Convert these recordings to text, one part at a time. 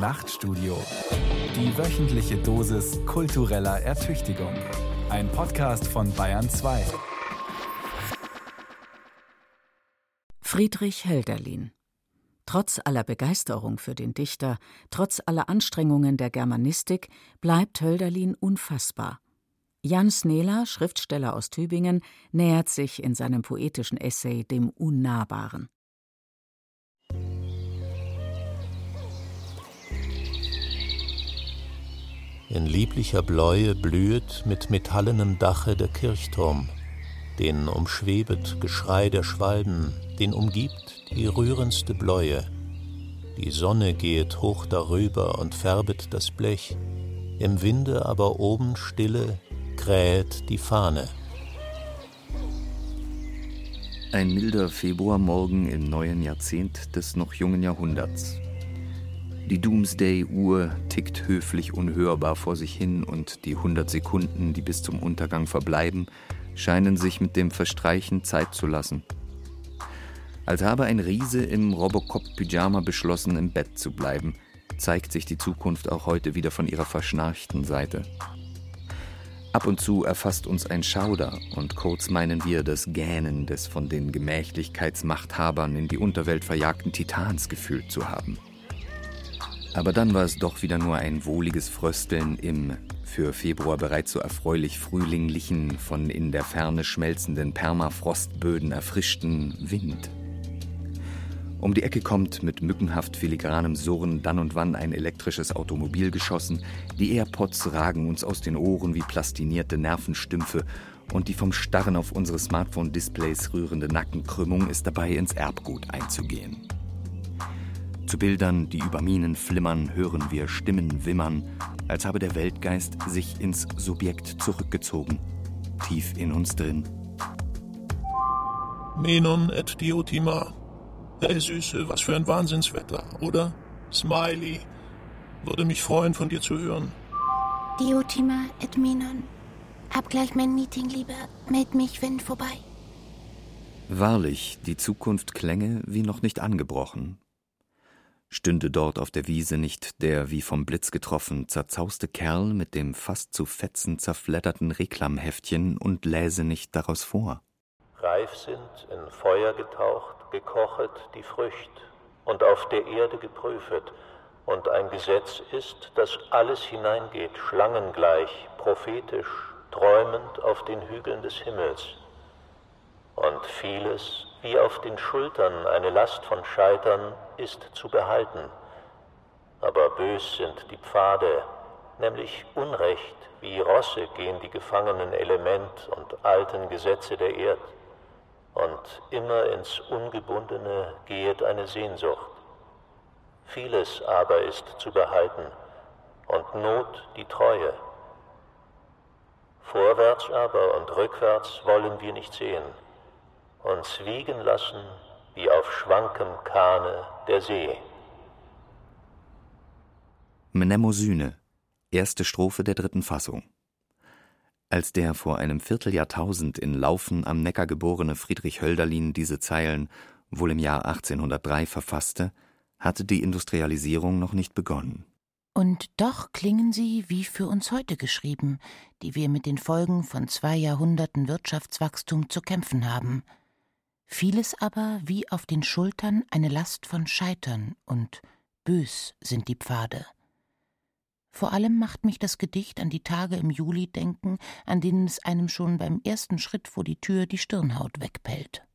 Nachtstudio. Die wöchentliche Dosis kultureller Ertüchtigung. Ein Podcast von Bayern 2. Friedrich Hölderlin Trotz aller Begeisterung für den Dichter, trotz aller Anstrengungen der Germanistik, bleibt Hölderlin unfassbar. Jan Snela, Schriftsteller aus Tübingen, nähert sich in seinem poetischen Essay dem Unnahbaren. In lieblicher Bläue blühet mit metallenem Dache der Kirchturm, den umschwebet Geschrei der Schwalben, den umgibt die rührendste Bläue. Die Sonne gehet hoch darüber und färbet das Blech, im Winde aber oben stille krähet die Fahne. Ein milder Februarmorgen im neuen Jahrzehnt des noch jungen Jahrhunderts. Die Doomsday-Uhr tickt höflich unhörbar vor sich hin und die 100 Sekunden, die bis zum Untergang verbleiben, scheinen sich mit dem Verstreichen Zeit zu lassen. Als habe ein Riese im Robocop-Pyjama beschlossen, im Bett zu bleiben, zeigt sich die Zukunft auch heute wieder von ihrer verschnarchten Seite. Ab und zu erfasst uns ein Schauder und kurz meinen wir das Gähnen des von den Gemächlichkeitsmachthabern in die Unterwelt verjagten Titans gefühlt zu haben. Aber dann war es doch wieder nur ein wohliges Frösteln im für Februar bereits so erfreulich frühlinglichen, von in der Ferne schmelzenden Permafrostböden erfrischten Wind. Um die Ecke kommt mit mückenhaft filigranem Surren dann und wann ein elektrisches Automobil geschossen, die AirPods ragen uns aus den Ohren wie plastinierte Nervenstümpfe und die vom Starren auf unsere Smartphone-Displays rührende Nackenkrümmung ist dabei ins Erbgut einzugehen. Zu Bildern, die über Minen flimmern, hören wir Stimmen wimmern, als habe der Weltgeist sich ins Subjekt zurückgezogen, tief in uns drin. Menon et Diotima. Hey Süße, was für ein Wahnsinnswetter, oder? Smiley. Würde mich freuen, von dir zu hören. Diotima et Menon. Hab gleich mein Meeting lieber. Meld mich, wenn vorbei. Wahrlich, die Zukunft klänge wie noch nicht angebrochen, Stünde dort auf der Wiese nicht der wie vom Blitz getroffen zerzauste Kerl mit dem fast zu Fetzen zerfledderten Reklamheftchen und läse nicht daraus vor. Reif sind, in Feuer getaucht, gekochet die Frücht und auf der Erde geprüfet, und ein Gesetz ist, dass alles hineingeht, schlangengleich, prophetisch, träumend auf den Hügeln des Himmels. Und vieles, wie auf den Schultern eine Last von Scheitern, ist zu behalten. Aber bös sind die Pfade, nämlich Unrecht, wie Rosse gehen die gefangenen Element und alten Gesetze der Erd. Und immer ins Ungebundene gehet eine Sehnsucht. Vieles aber ist zu behalten, und Not die Treue. Vorwärts aber und rückwärts wollen wir nicht sehen uns wiegen lassen wie auf schwankem Kahne der See. Mnemosyne, erste Strophe der dritten Fassung. Als der vor einem Vierteljahrtausend in Laufen am Neckar geborene Friedrich Hölderlin diese Zeilen wohl im Jahr 1803 verfasste, hatte die Industrialisierung noch nicht begonnen. Und doch klingen sie wie für uns heute geschrieben, die wir mit den Folgen von zwei Jahrhunderten Wirtschaftswachstum zu kämpfen haben – vieles aber wie auf den Schultern eine Last von Scheitern und bös sind die Pfade. Vor allem macht mich das Gedicht an die Tage im Juli denken, an denen es einem schon beim ersten Schritt vor die Tür die Stirnhaut wegpellt.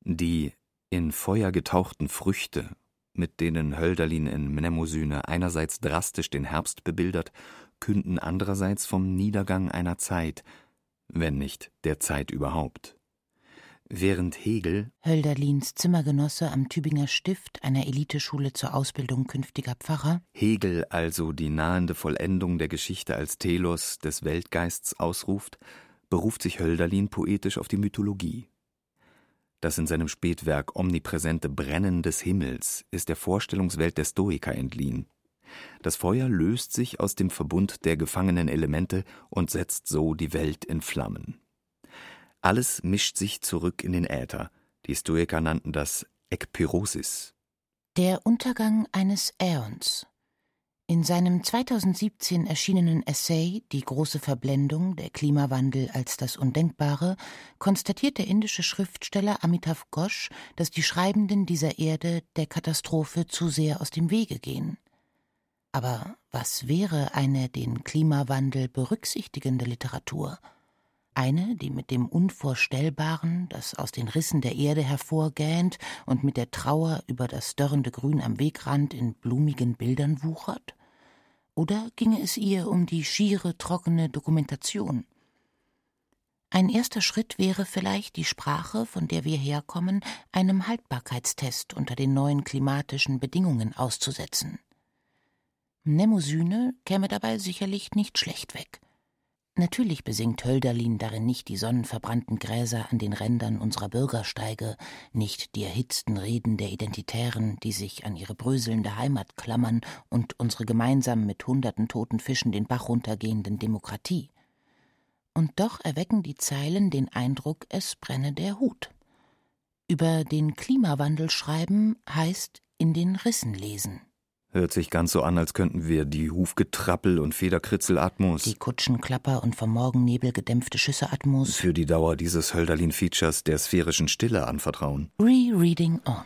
Die in Feuer getauchten Früchte, mit denen Hölderlin in Mnemosyne einerseits drastisch den Herbst bebildert, künden andererseits vom Niedergang einer Zeit, wenn nicht der Zeit überhaupt. Während Hegel Hölderlins Zimmergenosse am Tübinger Stift, einer Eliteschule zur Ausbildung künftiger Pfarrer Hegel also die nahende Vollendung der Geschichte als Telos des Weltgeists ausruft, beruft sich Hölderlin poetisch auf die Mythologie. Das in seinem Spätwerk omnipräsente Brennen des Himmels ist der Vorstellungswelt der Stoiker entliehen. Das Feuer löst sich aus dem Verbund der gefangenen Elemente und setzt so die Welt in Flammen. Alles mischt sich zurück in den Äther. Die Stoiker nannten das Ekpyrosis. Der Untergang eines Äons. In seinem 2017 erschienenen Essay Die große Verblendung, der Klimawandel als das Undenkbare, konstatiert der indische Schriftsteller Amitav Ghosh, dass die Schreibenden dieser Erde der Katastrophe zu sehr aus dem Wege gehen. Aber was wäre eine den Klimawandel berücksichtigende Literatur? Eine, die mit dem Unvorstellbaren, das aus den Rissen der Erde hervorgähnt und mit der Trauer über das dörrende Grün am Wegrand in blumigen Bildern wuchert? Oder ginge es ihr um die schiere, trockene Dokumentation? Ein erster Schritt wäre vielleicht, die Sprache, von der wir herkommen, einem Haltbarkeitstest unter den neuen klimatischen Bedingungen auszusetzen. Mnemosyne käme dabei sicherlich nicht schlecht weg. Natürlich besingt Hölderlin darin nicht die sonnenverbrannten Gräser an den Rändern unserer Bürgersteige, nicht die erhitzten Reden der Identitären, die sich an ihre bröselnde Heimat klammern und unsere gemeinsam mit hunderten toten Fischen den Bach runtergehenden Demokratie. Und doch erwecken die Zeilen den Eindruck, es brenne der Hut. Über den Klimawandel schreiben heißt in den Rissen lesen. Hört sich ganz so an, als könnten wir die Hufgetrappel und Federkritzel-Atmos. Die Kutschenklapper und vom Morgennebel gedämpfte Schüsse-Atmos. Für die Dauer dieses Hölderlin-Features der sphärischen Stille anvertrauen. Rereading on.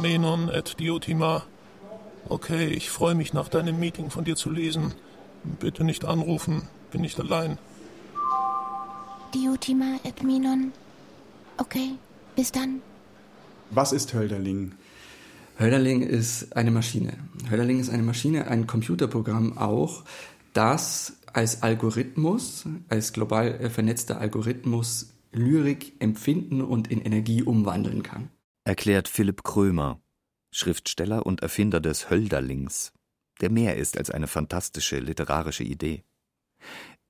Menon et Diotima. Okay, ich freue mich nach deinem Meeting von dir zu lesen. Bitte nicht anrufen, bin nicht allein. Diotima et Menon. Okay, bis dann. Was ist Hölderling? Hölderling ist eine Maschine. Hölderling ist eine Maschine, ein Computerprogramm auch, das als Algorithmus, als global vernetzter Algorithmus Lyrik empfinden und in Energie umwandeln kann. Erklärt Philipp Krömer, Schriftsteller und Erfinder des Hölderlings, der mehr ist als eine fantastische literarische Idee.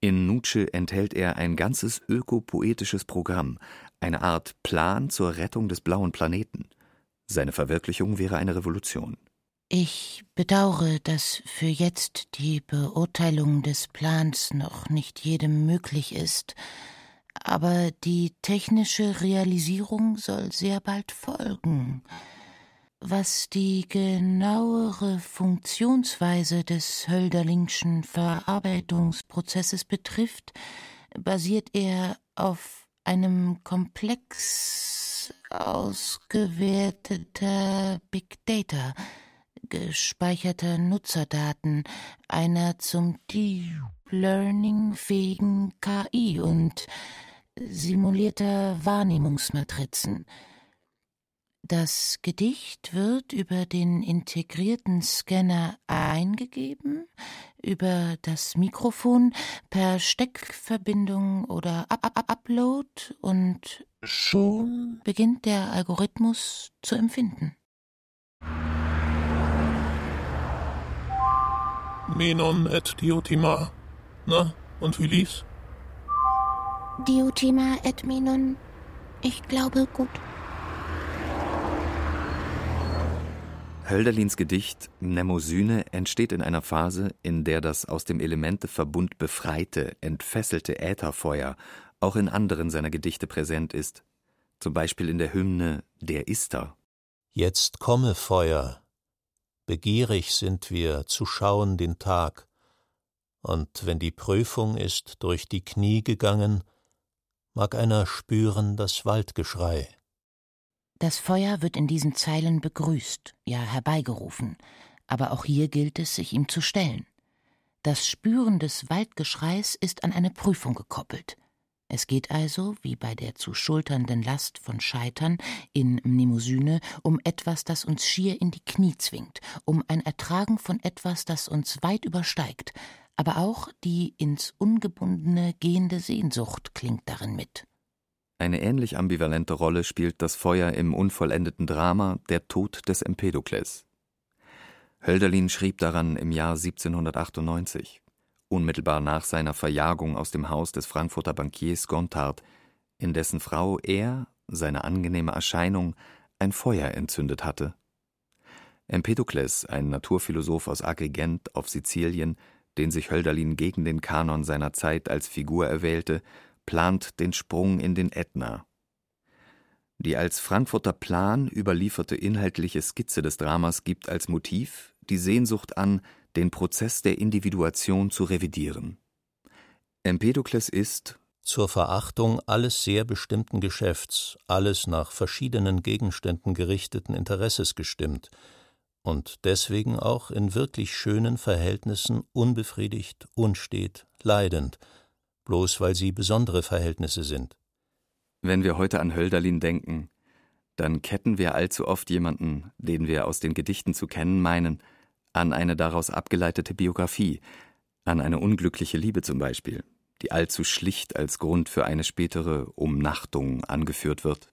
In Nutsche enthält er ein ganzes ökopoetisches Programm, eine Art Plan zur Rettung des blauen Planeten – seine Verwirklichung wäre eine Revolution. Ich bedauere, dass für jetzt die Beurteilung des Plans noch nicht jedem möglich ist, aber die technische Realisierung soll sehr bald folgen. Was die genauere Funktionsweise des Hölderlingschen Verarbeitungsprozesses betrifft, basiert er auf einem Komplex ausgewerteter Big Data, gespeicherter Nutzerdaten, einer zum Deep Learning fähigen KI und simulierter Wahrnehmungsmatrizen. Das Gedicht wird über den integrierten Scanner eingegeben, über das Mikrofon, per Steckverbindung oder Up -Up Upload und schon beginnt der Algorithmus zu empfinden. Menon et Diotima. Na, und wie lief's? Diotima et Menon. Ich glaube gut. Hölderlins Gedicht Mnemosyne entsteht in einer Phase, in der das aus dem Elementeverbund befreite, entfesselte Ätherfeuer auch in anderen seiner Gedichte präsent ist, zum Beispiel in der Hymne Der Ister. Jetzt komme Feuer, begierig sind wir zu schauen den Tag, und wenn die Prüfung ist durch die Knie gegangen, mag einer spüren das Waldgeschrei. Das Feuer wird in diesen Zeilen begrüßt, ja herbeigerufen, aber auch hier gilt es, sich ihm zu stellen. Das Spüren des Waldgeschreis ist an eine Prüfung gekoppelt. Es geht also, wie bei der zu schulternden Last von Scheitern in Mnemosyne, um etwas, das uns schier in die Knie zwingt, um ein Ertragen von etwas, das uns weit übersteigt, aber auch die ins Ungebundene gehende Sehnsucht klingt darin mit. Eine ähnlich ambivalente Rolle spielt das Feuer im unvollendeten Drama Der Tod des Empedokles. Hölderlin schrieb daran im Jahr 1798, unmittelbar nach seiner Verjagung aus dem Haus des Frankfurter Bankiers Gontard, in dessen Frau er, seine angenehme Erscheinung, ein Feuer entzündet hatte. Empedokles, ein Naturphilosoph aus Agrigent auf Sizilien, den sich Hölderlin gegen den Kanon seiner Zeit als Figur erwählte, plant den Sprung in den Ätna. Die als Frankfurter Plan überlieferte inhaltliche Skizze des Dramas gibt als Motiv die Sehnsucht an, den Prozess der Individuation zu revidieren. Empedokles ist zur Verachtung alles sehr bestimmten Geschäfts, alles nach verschiedenen Gegenständen gerichteten Interesses gestimmt und deswegen auch in wirklich schönen Verhältnissen unbefriedigt, unstet, leidend, bloß weil sie besondere Verhältnisse sind. Wenn wir heute an Hölderlin denken, dann ketten wir allzu oft jemanden, den wir aus den Gedichten zu kennen meinen, an eine daraus abgeleitete Biografie, an eine unglückliche Liebe zum Beispiel, die allzu schlicht als Grund für eine spätere Umnachtung angeführt wird.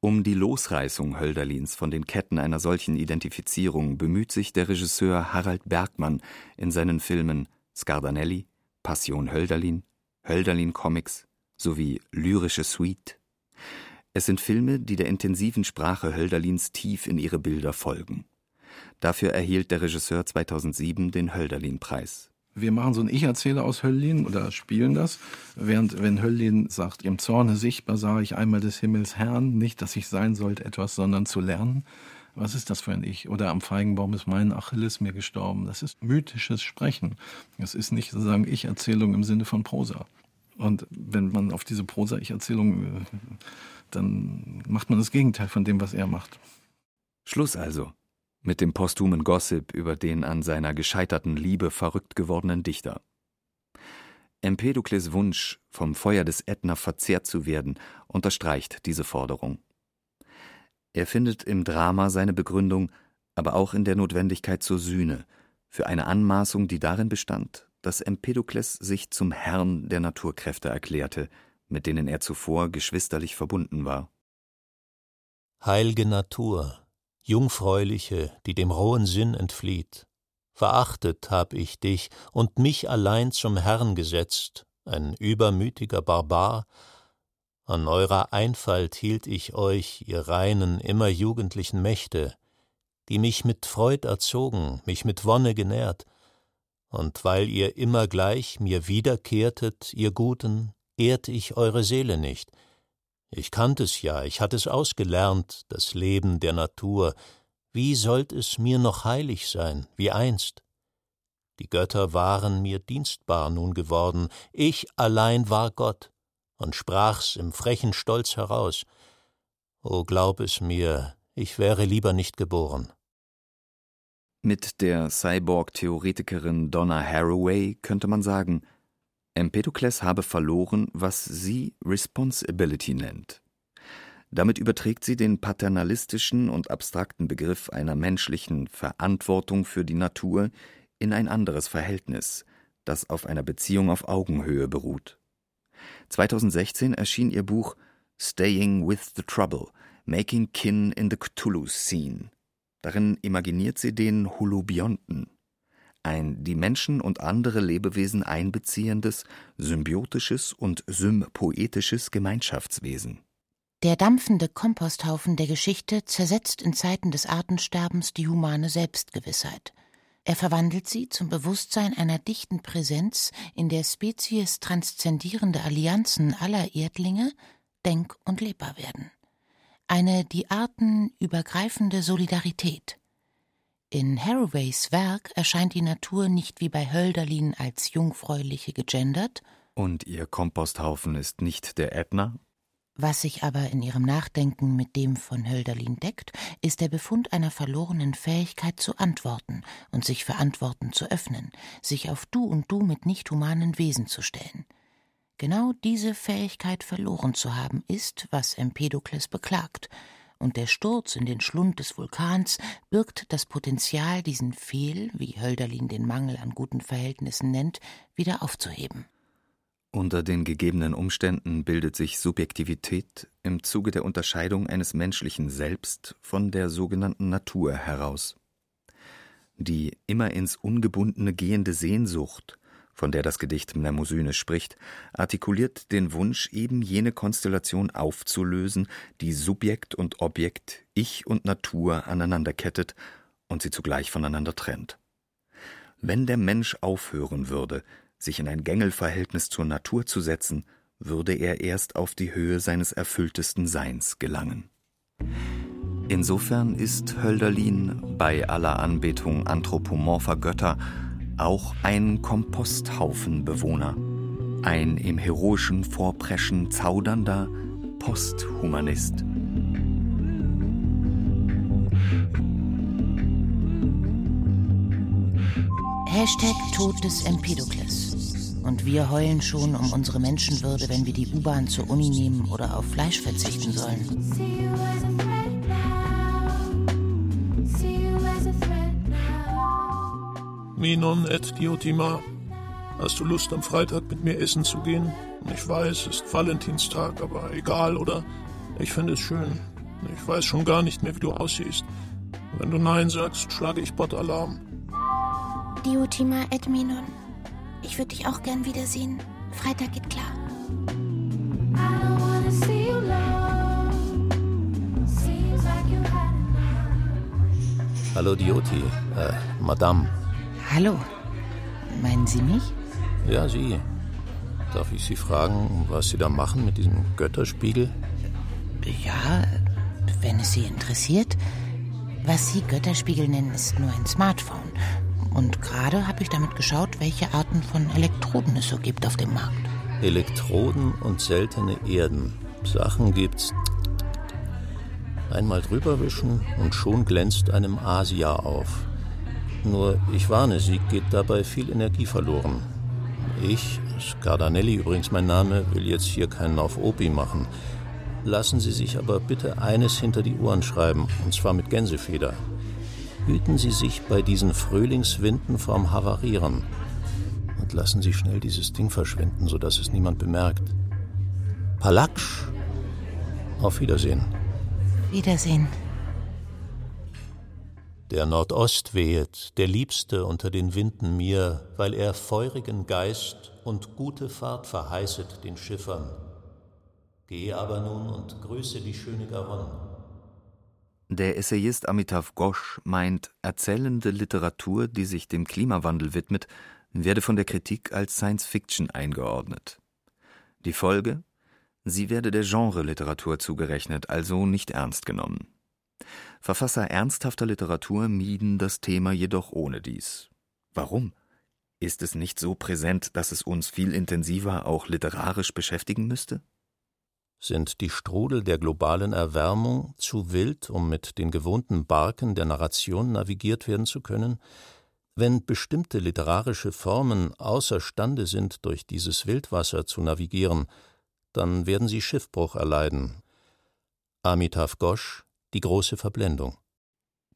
Um die Losreißung Hölderlins von den Ketten einer solchen Identifizierung bemüht sich der Regisseur Harald Bergmann in seinen Filmen Scardanelli, Passion Hölderlin, Hölderlin Comics sowie Lyrische Suite. Es sind Filme, die der intensiven Sprache Hölderlins tief in ihre Bilder folgen. Dafür erhielt der Regisseur 2007 den Hölderlin-Preis. Wir machen so einen Ich-Erzähler aus Höllin oder spielen das, während wenn Höllin sagt, im Zorne sichtbar sah ich einmal des Himmels Herrn, nicht, dass ich sein sollte etwas, sondern zu lernen. Was ist das für ein Ich? Oder am Feigenbaum ist mein Achilles mir gestorben. Das ist mythisches Sprechen. Es ist nicht sozusagen Ich-Erzählung im Sinne von Prosa. Und wenn man auf diese Prosa-Ich-Erzählung, äh, dann macht man das Gegenteil von dem, was er macht. Schluss also mit dem posthumen Gossip über den an seiner gescheiterten Liebe verrückt gewordenen Dichter. Empedokles Wunsch, vom Feuer des Ätna verzehrt zu werden, unterstreicht diese Forderung. Er findet im Drama seine Begründung, aber auch in der Notwendigkeit zur Sühne, für eine Anmaßung, die darin bestand, dass Empedokles sich zum Herrn der Naturkräfte erklärte, mit denen er zuvor geschwisterlich verbunden war. Heilge Natur, Jungfräuliche, die dem rohen Sinn entflieht. Verachtet hab ich dich und mich allein zum Herrn gesetzt, ein übermütiger Barbar. An eurer Einfalt hielt ich euch, ihr reinen, immer jugendlichen Mächte, die mich mit Freud erzogen, mich mit Wonne genährt, und weil ihr immer gleich mir wiederkehrtet, ihr Guten, ehrt ich eure Seele nicht, ich kannt es ja, ich hatt es ausgelernt, das Leben der Natur. Wie sollt es mir noch heilig sein, wie einst? Die Götter waren mir dienstbar nun geworden, ich allein war Gott und sprach's im frechen Stolz heraus. O glaub es mir, ich wäre lieber nicht geboren. Mit der Cyborg-Theoretikerin Donna Haraway könnte man sagen, Empedokles habe verloren, was sie Responsibility nennt. Damit überträgt sie den paternalistischen und abstrakten Begriff einer menschlichen Verantwortung für die Natur in ein anderes Verhältnis, das auf einer Beziehung auf Augenhöhe beruht. 2016 erschien ihr Buch Staying with the Trouble – Making Kin in the Cthulhu Scene. Darin imaginiert sie den Holobionten, ein die Menschen und andere Lebewesen einbeziehendes, symbiotisches und sympoetisches Gemeinschaftswesen. Der dampfende Komposthaufen der Geschichte zersetzt in Zeiten des Artensterbens die humane Selbstgewissheit. Er verwandelt sie zum Bewusstsein einer dichten Präsenz, in der Spezies transzendierende Allianzen aller Erdlinge denk- und lebbar werden. Eine die Arten übergreifende Solidarität. In Haraways Werk erscheint die Natur nicht wie bei Hölderlin als jungfräuliche gegendert. Und ihr Komposthaufen ist nicht der Ätna? Was sich aber in ihrem Nachdenken mit dem von Hölderlin deckt, ist der Befund einer verlorenen Fähigkeit zu antworten und sich für Antworten zu öffnen, sich auf Du und Du mit nicht humanen Wesen zu stellen. Genau diese Fähigkeit verloren zu haben, ist, was Empedokles beklagt, und der Sturz in den Schlund des Vulkans birgt das Potenzial, diesen Fehl, wie Hölderlin den Mangel an guten Verhältnissen nennt, wieder aufzuheben. Unter den gegebenen Umständen bildet sich Subjektivität im Zuge der Unterscheidung eines menschlichen Selbst von der sogenannten Natur heraus. Die immer ins Ungebundene gehende Sehnsucht von der das Gedicht Mnemosyne spricht, artikuliert den Wunsch, eben jene Konstellation aufzulösen, die Subjekt und Objekt, Ich und Natur aneinander kettet und sie zugleich voneinander trennt. Wenn der Mensch aufhören würde, sich in ein Gängelverhältnis zur Natur zu setzen, würde er erst auf die Höhe seines erfülltesten Seins gelangen. Insofern ist Hölderlin bei aller Anbetung anthropomorpher Götter auch ein Komposthaufenbewohner, ein im heroischen Vorpreschen zaudernder Posthumanist. Hashtag Tod des Empedokles. Und wir heulen schon um unsere Menschenwürde, wenn wir die U-Bahn zur Uni nehmen oder auf Fleisch verzichten sollen. Minon et Diotima, hast du Lust am Freitag mit mir essen zu gehen? Ich weiß, es ist Valentinstag, aber egal, oder? Ich finde es schön. Ich weiß schon gar nicht mehr, wie du aussiehst. Wenn du Nein sagst, schlage ich Bot-Alarm. Diotima et Minon. Ich würde dich auch gern wiedersehen. Freitag geht klar. Hallo Dioti, äh, Madame. Hallo. Meinen Sie mich? Ja, Sie. Darf ich Sie fragen, was Sie da machen mit diesem Götterspiegel? Ja, wenn es Sie interessiert. Was Sie Götterspiegel nennen, ist nur ein Smartphone. Und gerade habe ich damit geschaut, welche Arten von Elektroden es so gibt auf dem Markt. Elektroden und seltene Erden. Sachen gibt's. Einmal drüber wischen und schon glänzt einem Asia auf. Nur ich warne Sie, geht dabei viel Energie verloren. Ich, Scardanelli übrigens mein Name, will jetzt hier keinen auf Opi machen. Lassen Sie sich aber bitte eines hinter die Ohren schreiben, und zwar mit Gänsefeder. Hüten Sie sich bei diesen Frühlingswinden vorm Havarieren. Und lassen Sie schnell dieses Ding verschwinden, sodass es niemand bemerkt. Palaksch! Auf Wiedersehen. Wiedersehen. Der Nordost wehet, der Liebste unter den Winden mir, weil er feurigen Geist und gute Fahrt verheißet den Schiffern. Gehe aber nun und grüße die schöne Garonne. Der Essayist Amitav Ghosh meint, erzählende Literatur, die sich dem Klimawandel widmet, werde von der Kritik als Science Fiction eingeordnet. Die Folge? Sie werde der Genre-Literatur zugerechnet, also nicht ernst genommen. Verfasser ernsthafter Literatur mieden das Thema jedoch ohne dies. Warum? Ist es nicht so präsent, dass es uns viel intensiver auch literarisch beschäftigen müsste? Sind die Strudel der globalen Erwärmung zu wild, um mit den gewohnten Barken der Narration navigiert werden zu können? Wenn bestimmte literarische Formen außerstande sind, durch dieses Wildwasser zu navigieren, dann werden sie Schiffbruch erleiden. Amitav Ghosh, Die große Verblendung.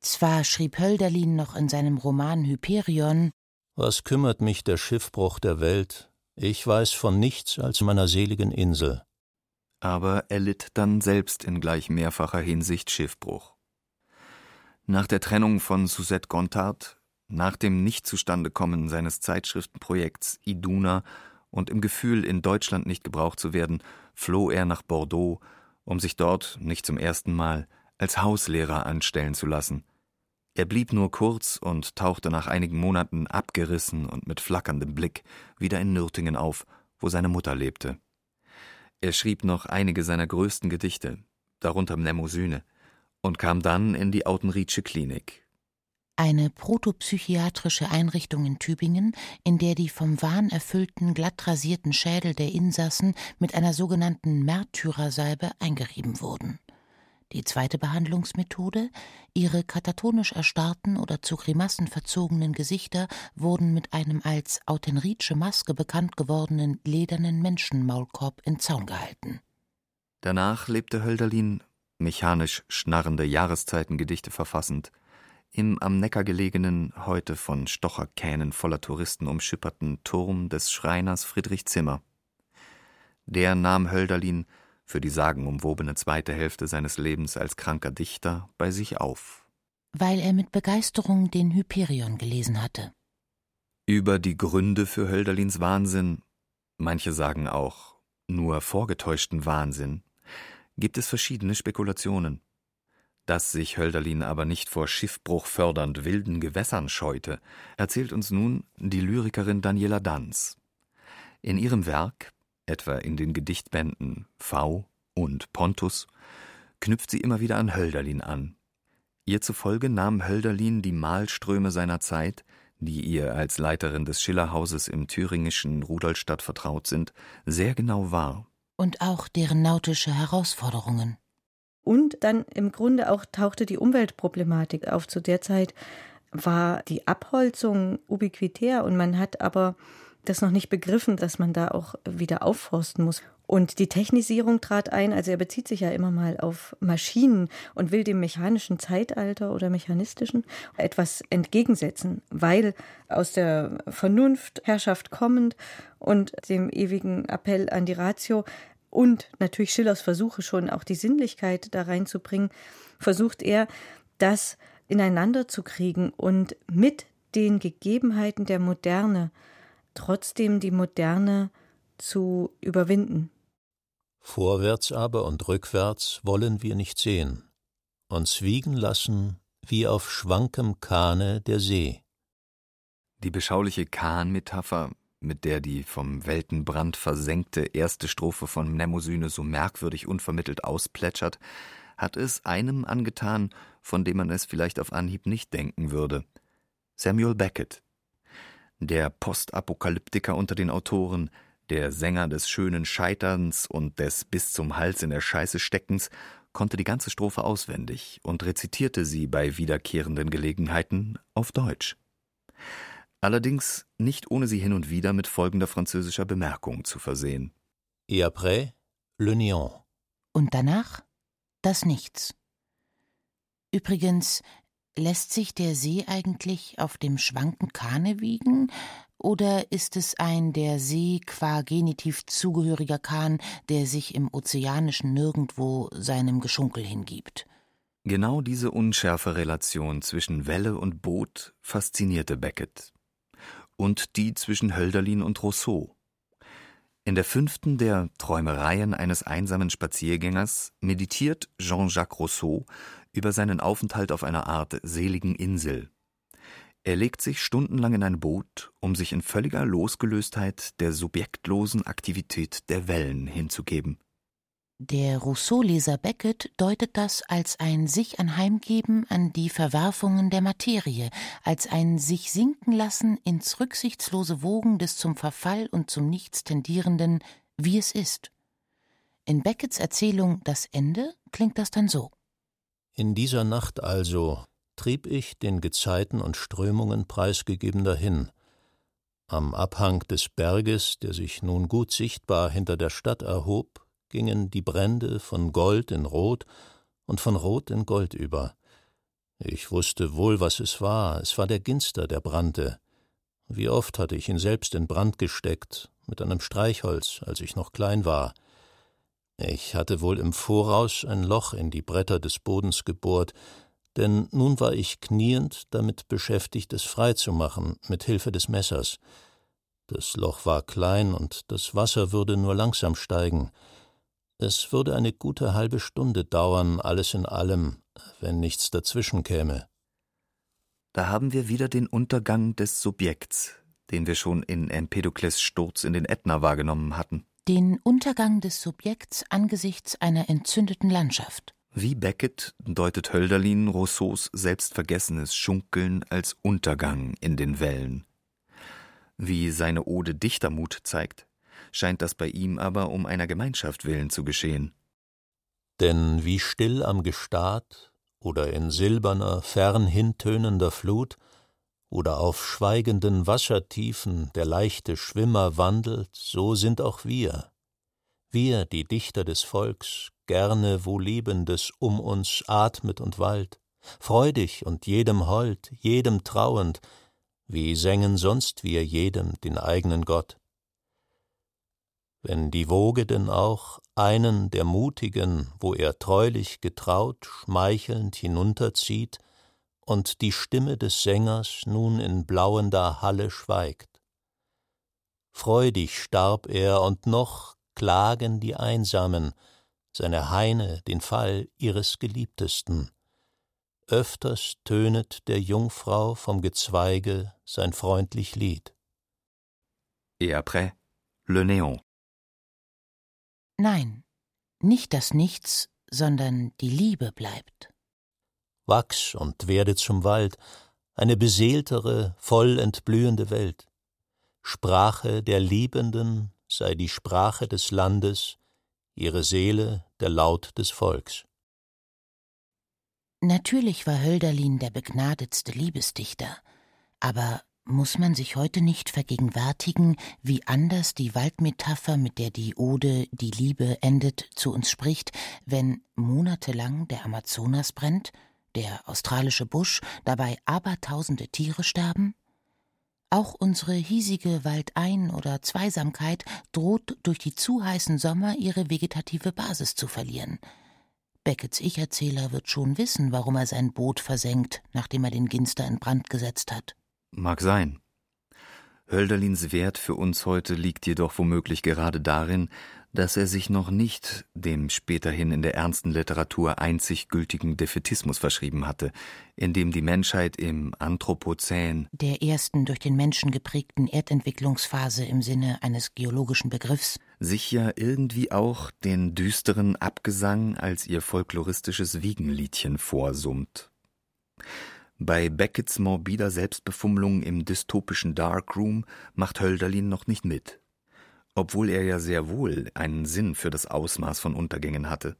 Zwar schrieb Hölderlin noch in seinem Roman Hyperion Was kümmert mich der Schiffbruch der Welt? Ich weiß von nichts als meiner seligen Insel aber er litt dann selbst in gleich mehrfacher Hinsicht Schiffbruch. Nach der Trennung von Suzette Gontard, nach dem Nichtzustandekommen seines Zeitschriftenprojekts Iduna und im Gefühl, in Deutschland nicht gebraucht zu werden, floh er nach Bordeaux, um sich dort, nicht zum ersten Mal, als Hauslehrer anstellen zu lassen. Er blieb nur kurz und tauchte nach einigen Monaten abgerissen und mit flackerndem Blick wieder in Nürtingen auf, wo seine Mutter lebte. Er schrieb noch einige seiner größten Gedichte, darunter Mnemosyne, und kam dann in die Autenrietsche Klinik. Eine protopsychiatrische Einrichtung in Tübingen, in der die vom Wahn erfüllten, glatt rasierten Schädel der Insassen mit einer sogenannten Märtyrersalbe eingerieben wurden. Die zweite Behandlungsmethode: Ihre katatonisch erstarrten oder zu Grimassen verzogenen Gesichter wurden mit einem als Autenrietsche Maske bekannt gewordenen ledernen Menschenmaulkorb in Zaun gehalten. Danach lebte Hölderlin, mechanisch schnarrende Jahreszeitengedichte verfassend, im am Neckar gelegenen, heute von Stocherkähnen voller Touristen umschipperten Turm des Schreiners Friedrich Zimmer. Der nahm Hölderlin für die sagenumwobene zweite Hälfte seines Lebens als kranker Dichter bei sich auf. Weil er mit Begeisterung den Hyperion gelesen hatte. Über die Gründe für Hölderlins Wahnsinn, manche sagen auch nur vorgetäuschten Wahnsinn, gibt es verschiedene Spekulationen. Dass sich Hölderlin aber nicht vor Schiffbruch fördernd wilden Gewässern scheute, erzählt uns nun die Lyrikerin Daniela Danz. In ihrem Werk etwa in den Gedichtbänden V und Pontus, knüpft sie immer wieder an Hölderlin an, Ihr zufolge nahm Hölderlin die Malströme seiner Zeit, die ihr als Leiterin des Schillerhauses im thüringischen Rudolstadt vertraut sind, sehr genau wahr. Und auch deren nautische Herausforderungen. Und dann im Grunde auch tauchte die Umweltproblematik auf. Zu der Zeit war die Abholzung ubiquitär und man hat aber das noch nicht begriffen, dass man da auch wieder aufforsten muss. Und die Technisierung trat ein, also er bezieht sich ja immer mal auf Maschinen und will dem mechanischen Zeitalter oder mechanistischen etwas entgegensetzen, weil aus der Vernunftherrschaft kommend und dem ewigen Appell an die Ratio und natürlich Schillers Versuche schon auch die Sinnlichkeit da reinzubringen, versucht er, das ineinander zu kriegen und mit den Gegebenheiten der Moderne trotzdem die Moderne zu überwinden. Vorwärts aber und rückwärts wollen wir nicht sehen, uns wiegen lassen wie auf schwankem Kahne der See. Die beschauliche Kahn-Metapher, mit der die vom Weltenbrand versenkte erste Strophe von Mnemosyne so merkwürdig unvermittelt ausplätschert, hat es einem angetan, von dem man es vielleicht auf Anhieb nicht denken würde. Samuel Beckett. Der Postapokalyptiker unter den Autoren, der Sänger des schönen Scheiterns und des bis zum Hals in der Scheiße Steckens, konnte die ganze Strophe auswendig und rezitierte sie bei wiederkehrenden Gelegenheiten auf Deutsch. Allerdings nicht ohne sie hin und wieder mit folgender französischer Bemerkung zu versehen. Et après, le néant. Und danach das Nichts. Übrigens, lässt sich der See eigentlich auf dem schwanken Kahne wiegen, oder ist es ein der See qua Genitiv zugehöriger Kahn, der sich im ozeanischen Nirgendwo seinem Geschunkel hingibt? Genau diese unschärfe Relation zwischen Welle und Boot faszinierte Beckett. Und die zwischen Hölderlin und Rousseau. In der fünften der Träumereien eines einsamen Spaziergängers meditiert Jean-Jacques Rousseau über seinen Aufenthalt auf einer Art seligen Insel. Er legt sich stundenlang in ein Boot, um sich in völliger Losgelöstheit der subjektlosen Aktivität der Wellen hinzugeben. Der Rousseau-Leser Beckett deutet das als ein sich anheimgeben an die Verwerfungen der Materie, als ein sich sinken lassen ins rücksichtslose Wogen des zum Verfall und zum Nichts tendierenden, wie es ist. In Beckets Erzählung Das Ende klingt das dann so. In dieser Nacht also trieb ich den Gezeiten und Strömungen preisgegeben dahin. Am Abhang des Berges, der sich nun gut sichtbar hinter der Stadt erhob, gingen die Brände von Gold in Rot und von Rot in Gold über. Ich wusste wohl, was es war, es war der Ginster, der brannte. Wie oft hatte ich ihn selbst in Brand gesteckt, mit einem Streichholz, als ich noch klein war. Ich hatte wohl im Voraus ein Loch in die Bretter des Bodens gebohrt, denn nun war ich kniend damit beschäftigt, es freizumachen, mit Hilfe des Messers. Das Loch war klein und das Wasser würde nur langsam steigen. Es würde eine gute halbe Stunde dauern, alles in allem, wenn nichts dazwischen käme. Da haben wir wieder den Untergang des Subjekts, den wir schon in Empedokles Sturz in den Ätna wahrgenommen hatten. Den Untergang des Subjekts angesichts einer entzündeten Landschaft. Wie Beckett deutet Hölderlin Rousseaus selbstvergessenes Schunkeln als Untergang in den Wellen. Wie seine Ode Dichtermut zeigt, scheint das bei ihm aber um einer Gemeinschaft willen zu geschehen. Denn wie still am Gestad oder in silberner, fern hintönender Flut oder auf schweigenden Wassertiefen der leichte Schwimmer wandelt, so sind auch wir, wir, die Dichter des Volks, gerne wo Lebendes um uns atmet und wallt, freudig und jedem hold, jedem trauend, wie sängen sonst wir jedem den eigenen Gott wenn die Woge denn auch einen der Mutigen, wo er treulich getraut, schmeichelnd hinunterzieht, und die Stimme des Sängers nun in blauender Halle schweigt. Freudig starb er, und noch klagen die Einsamen, seine Heine den Fall ihres Geliebtesten. Öfters tönet der Jungfrau vom Gezweige sein freundlich Lied. Et après, le néant. Nein, nicht das Nichts, sondern die Liebe bleibt. wachs und werde zum Wald, eine beseeltere, voll entblühende Welt. Sprache der Liebenden sei die Sprache des Landes, ihre Seele der Laut des Volks. Natürlich war Hölderlin der begnadetste Liebesdichter, aber muss man sich heute nicht vergegenwärtigen, wie anders die Waldmetapher, mit der die Ode Die Liebe endet, zu uns spricht, wenn monatelang der Amazonas brennt, der australische Busch, dabei abertausende Tiere sterben? Auch unsere hiesige Waldein- oder Zweisamkeit droht durch die zu heißen Sommer ihre vegetative Basis zu verlieren. Beckets Ich-Erzähler wird schon wissen, warum er sein Boot versenkt, nachdem er den Ginster in Brand gesetzt hat. Mag sein. Hölderlins Wert für uns heute liegt jedoch womöglich gerade darin, dass er sich noch nicht dem späterhin in der ernsten Literatur einzig gültigen Defetismus verschrieben hatte, in dem die Menschheit im Anthropozän, der ersten durch den Menschen geprägten Erdentwicklungsphase im Sinne eines geologischen Begriffs, sich ja irgendwie auch den düsteren Abgesang als ihr folkloristisches Wiegenliedchen vorsummt. Bei Beckets morbider Selbstbefummlung im dystopischen Darkroom macht Hölderlin noch nicht mit obwohl er ja sehr wohl einen Sinn für das Ausmaß von Untergängen hatte.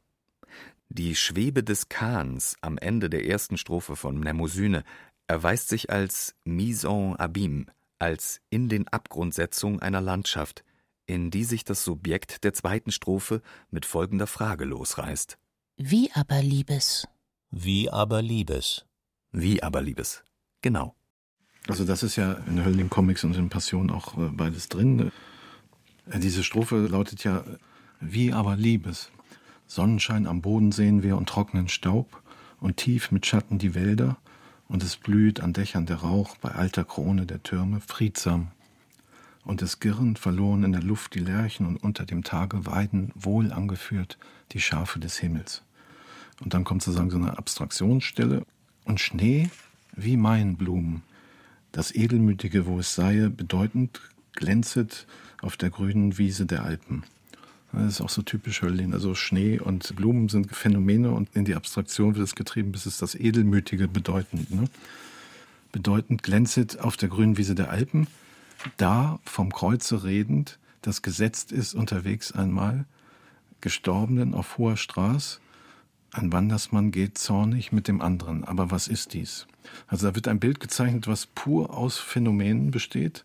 Die Schwebe des Kahns am Ende der ersten Strophe von Mnemosyne erweist sich als mise en abîme, als in den Abgrundsetzung einer Landschaft, in die sich das Subjekt der zweiten Strophe mit folgender Frage losreißt. Wie aber Liebes? Wie aber Liebes? Wie aber Liebes? Genau. Also das ist ja in Hölling Comics und in Passion auch äh, beides drin. Äh, diese Strophe lautet ja, wie aber Liebes. Sonnenschein am Boden sehen wir und trockenen Staub und tief mit Schatten die Wälder und es blüht an Dächern der Rauch bei alter Krone der Türme friedsam. Und es girren verloren in der Luft die Lerchen und unter dem Tage weiden wohl angeführt die Schafe des Himmels. Und dann kommt sozusagen so eine Abstraktionsstelle und Schnee wie Maienblumen. Das Edelmütige, wo es sei, bedeutend glänzet auf der grünen Wiese der Alpen. Das ist auch so typisch Höllin. Also Schnee und Blumen sind Phänomene und in die Abstraktion wird es getrieben, bis es das Edelmütige bedeutend. Ne? Bedeutend glänzet auf der grünen Wiese der Alpen, da vom Kreuze redend, das gesetzt ist unterwegs einmal, Gestorbenen auf hoher Straße, ein Wandersmann geht zornig mit dem anderen. Aber was ist dies? Also da wird ein Bild gezeichnet, was pur aus Phänomenen besteht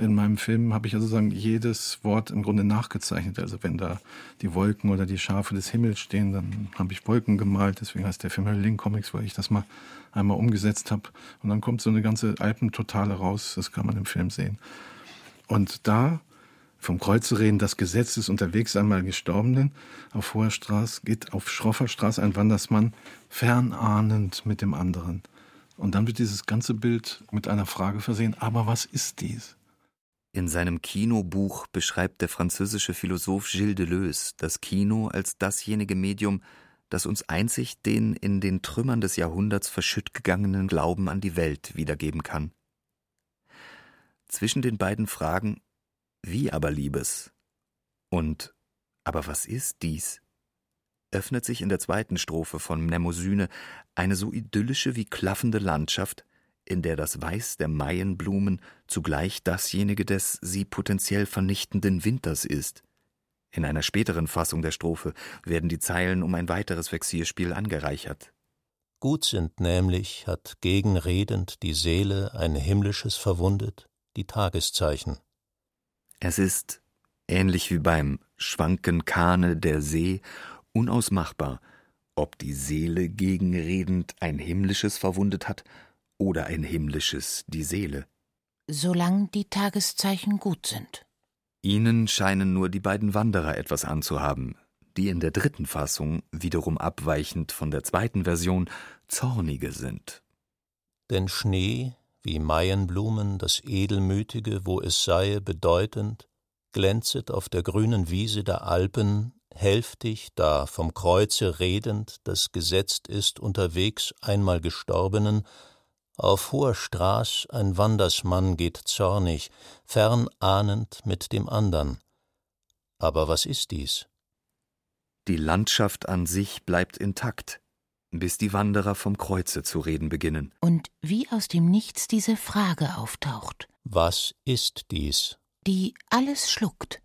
in meinem Film habe ich also sagen jedes Wort im Grunde nachgezeichnet. Also wenn da die Wolken oder die Schafe des Himmels stehen, dann habe ich Wolken gemalt. Deswegen heißt der Film Hölling Comics, weil ich das mal einmal umgesetzt habe. Und dann kommt so eine ganze Alpentotale raus. Das kann man im Film sehen. Und da vom Kreuze reden, das Gesetz ist unterwegs einmal Gestorbenen. Auf hoher Straße geht auf schroffer Straße ein Wandersmann fernahnend mit dem anderen. Und dann wird dieses ganze Bild mit einer Frage versehen, aber was ist dies? In seinem Kinobuch beschreibt der französische Philosoph Gilles Deleuze das Kino als dasjenige Medium, das uns einzig den in den Trümmern des Jahrhunderts verschütt gegangenen Glauben an die Welt wiedergeben kann. Zwischen den beiden Fragen Wie aber Liebes und Aber was ist dies? öffnet sich in der zweiten Strophe von Mnemosyne eine so idyllische wie klaffende Landschaft, in der das Weiß der Maienblumen zugleich dasjenige des sie potenziell vernichtenden Winters ist. In einer späteren Fassung der Strophe werden die Zeilen um ein weiteres Vexierspiel angereichert. Gut sind nämlich, hat gegenredend die Seele ein himmlisches verwundet, die Tageszeichen. Es ist, ähnlich wie beim Schwanken Kahne der See, unausmachbar, ob die Seele gegenredend ein himmlisches verwundet hat oder ein himmlisches die Seele. Solange die Tageszeichen gut sind. Ihnen scheinen nur die beiden Wanderer etwas anzuhaben, die in der dritten Fassung, wiederum abweichend von der zweiten Version, zornige sind. Denn Schnee, wie Maienblumen, das Edelmütige, wo es sei, bedeutend, glänzet auf der grünen Wiese der Alpen, hälftig, da vom Kreuze redend, das gesetzt ist unterwegs einmal Gestorbenen, auf hoher Straß ein Wandersmann geht zornig, fern ahnend mit dem andern. Aber was ist dies? Die Landschaft an sich bleibt intakt. Bis die Wanderer vom Kreuze zu reden beginnen. Und wie aus dem Nichts diese Frage auftaucht. Was ist dies? Die alles schluckt.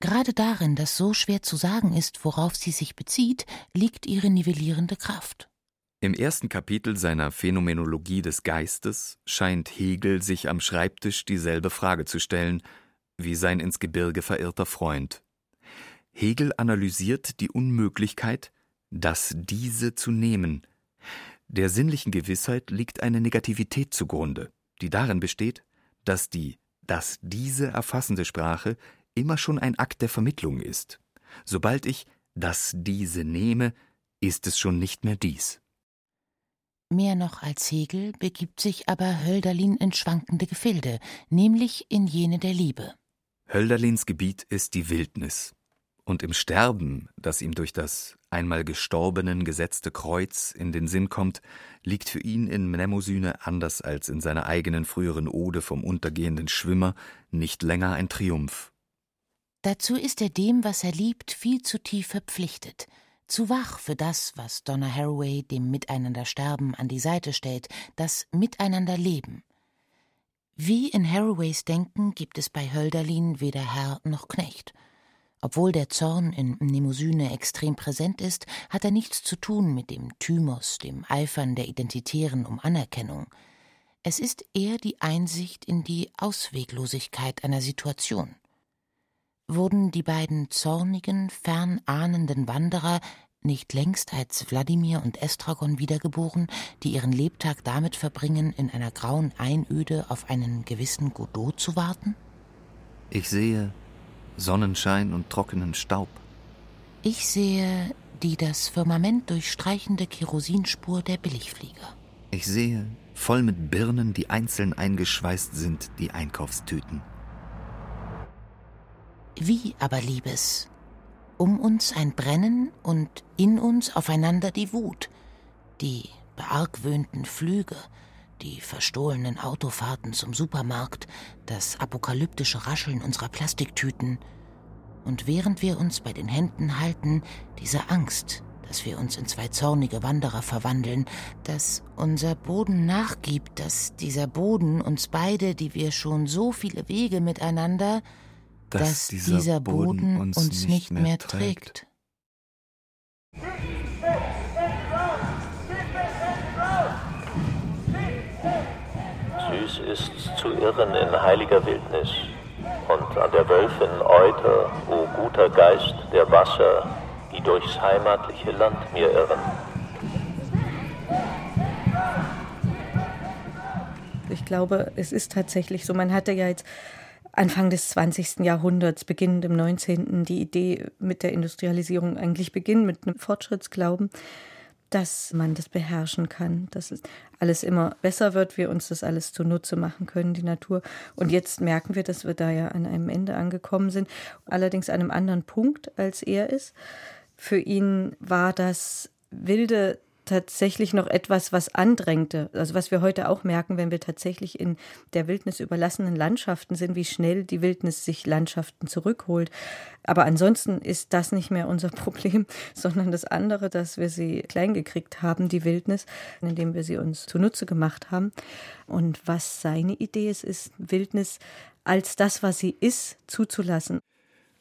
Gerade darin, dass so schwer zu sagen ist, worauf sie sich bezieht, liegt ihre nivellierende Kraft. Im ersten Kapitel seiner Phänomenologie des Geistes scheint Hegel sich am Schreibtisch dieselbe Frage zu stellen wie sein ins Gebirge verirrter Freund. Hegel analysiert die Unmöglichkeit, das Diese zu nehmen. Der sinnlichen Gewissheit liegt eine Negativität zugrunde, die darin besteht, dass die das Diese erfassende Sprache immer schon ein Akt der Vermittlung ist. Sobald ich das Diese nehme, ist es schon nicht mehr dies. Mehr noch als Hegel begibt sich aber Hölderlin in schwankende Gefilde, nämlich in jene der Liebe. Hölderlins Gebiet ist die Wildnis. Und im Sterben, das ihm durch das einmal Gestorbenen gesetzte Kreuz in den Sinn kommt, liegt für ihn in Mnemosyne anders als in seiner eigenen früheren Ode vom untergehenden Schwimmer nicht länger ein Triumph. Dazu ist er dem, was er liebt, viel zu tief verpflichtet – zu wach für das, was Donna Haraway dem Miteinandersterben an die Seite stellt, das Miteinanderleben. Wie in Haraways Denken gibt es bei Hölderlin weder Herr noch Knecht. Obwohl der Zorn in Mnemosyne extrem präsent ist, hat er nichts zu tun mit dem Thymos, dem Eifern der Identitären um Anerkennung. Es ist eher die Einsicht in die Ausweglosigkeit einer Situation wurden die beiden zornigen, fernahnenden Wanderer nicht längst als Wladimir und Estragon wiedergeboren, die ihren Lebtag damit verbringen, in einer grauen Einöde auf einen gewissen Godot zu warten? Ich sehe Sonnenschein und trockenen Staub. Ich sehe die das Firmament durchstreichende Kerosinspur der Billigflieger. Ich sehe, voll mit Birnen, die einzeln eingeschweißt sind, die Einkaufstüten. Wie aber, Liebes? Um uns ein Brennen und in uns aufeinander die Wut, die beargwöhnten Flüge, die verstohlenen Autofahrten zum Supermarkt, das apokalyptische Rascheln unserer Plastiktüten. Und während wir uns bei den Händen halten, diese Angst, dass wir uns in zwei zornige Wanderer verwandeln, dass unser Boden nachgibt, dass dieser Boden uns beide, die wir schon so viele Wege miteinander, dass, dass dieser, dieser, Boden uns, uns nicht mehr, mehr trägt. Süß ist's zu irren in heiliger Wildnis, und an der Wölfin Euter, o guter Geist der Wasser, die durchs heimatliche Land mir irren. Ich glaube, es ist tatsächlich so. Man hatte ja jetzt Anfang des 20. Jahrhunderts, beginnend im 19. die Idee mit der Industrialisierung eigentlich beginnt, mit einem Fortschrittsglauben, dass man das beherrschen kann, dass es alles immer besser wird, wir uns das alles zunutze machen können, die Natur. Und jetzt merken wir, dass wir da ja an einem Ende angekommen sind, allerdings an einem anderen Punkt, als er ist. Für ihn war das wilde tatsächlich noch etwas, was andrängte. Also was wir heute auch merken, wenn wir tatsächlich in der Wildnis überlassenen Landschaften sind, wie schnell die Wildnis sich Landschaften zurückholt. Aber ansonsten ist das nicht mehr unser Problem, sondern das andere, dass wir sie klein gekriegt haben, die Wildnis, indem wir sie uns zunutze gemacht haben. Und was seine Idee ist, ist Wildnis als das, was sie ist, zuzulassen.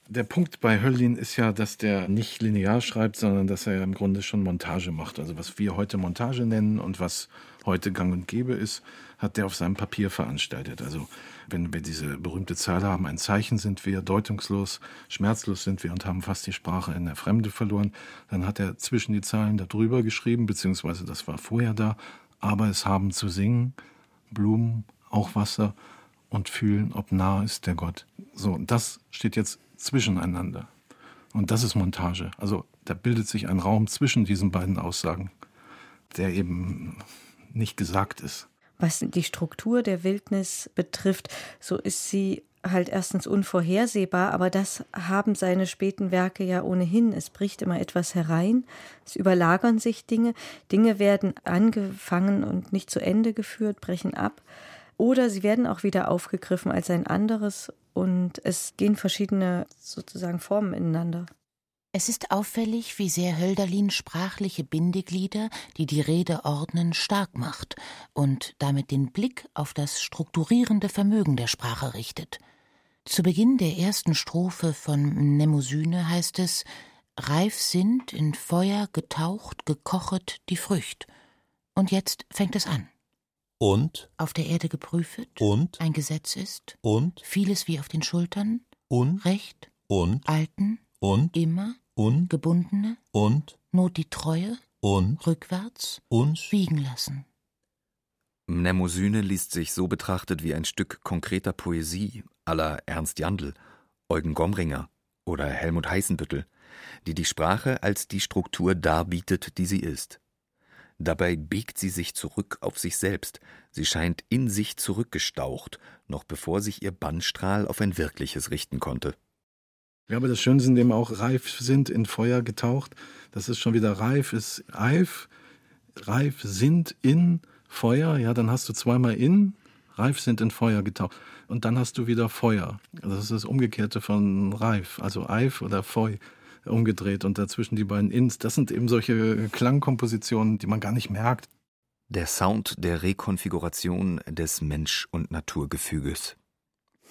Der Punkt bei Höllin ist ja, dass der nicht linear schreibt, sondern dass er im Grunde schon Montage macht. Also was wir heute Montage nennen und was heute gang und gäbe ist, hat der auf seinem Papier veranstaltet. Also wenn wir diese berühmte Zahl haben, ein Zeichen sind wir, deutungslos, schmerzlos sind wir und haben fast die Sprache in der Fremde verloren, dann hat er zwischen die Zahlen darüber geschrieben, beziehungsweise das war vorher da, aber es haben zu singen, Blumen, auch Wasser und fühlen, ob nah ist der Gott. So, das steht jetzt zwischeneinander. Und das ist Montage. Also da bildet sich ein Raum zwischen diesen beiden Aussagen, der eben nicht gesagt ist. Was die Struktur der Wildnis betrifft, so ist sie halt erstens unvorhersehbar, aber das haben seine späten Werke ja ohnehin. Es bricht immer etwas herein, es überlagern sich Dinge, Dinge werden angefangen und nicht zu Ende geführt, brechen ab. Oder sie werden auch wieder aufgegriffen als ein anderes und es gehen verschiedene sozusagen Formen ineinander. Es ist auffällig, wie sehr Hölderlin sprachliche Bindeglieder, die die Rede ordnen, stark macht und damit den Blick auf das strukturierende Vermögen der Sprache richtet. Zu Beginn der ersten Strophe von Mnemosyne heißt es Reif sind, in Feuer getaucht, gekochet die Frücht. Und jetzt fängt es an. Und? Auf der Erde geprüfet. Und? Ein Gesetz ist. Und? Vieles wie auf den Schultern. Und? Recht. Und? Alten. Und? Immer. Und? Gebundene. Und? Not die Treue. Und? Rückwärts. Uns? Wiegen lassen. Mnemosyne liest sich so betrachtet wie ein Stück konkreter Poesie aller Ernst Jandl, Eugen Gomringer oder Helmut Heißenbüttel, die die Sprache als die Struktur darbietet, die sie ist. Dabei biegt sie sich zurück auf sich selbst, sie scheint in sich zurückgestaucht, noch bevor sich ihr Bannstrahl auf ein Wirkliches richten konnte. Ja, aber das Schöne sind eben auch reif sind, in Feuer getaucht. Das ist schon wieder reif, ist reif, reif sind in Feuer. Ja, dann hast du zweimal in, reif sind in Feuer getaucht. Und dann hast du wieder Feuer. Das ist das Umgekehrte von reif, also eif oder feu umgedreht und dazwischen die beiden Ins. Das sind eben solche Klangkompositionen, die man gar nicht merkt. Der Sound der Rekonfiguration des Mensch- und Naturgefüges.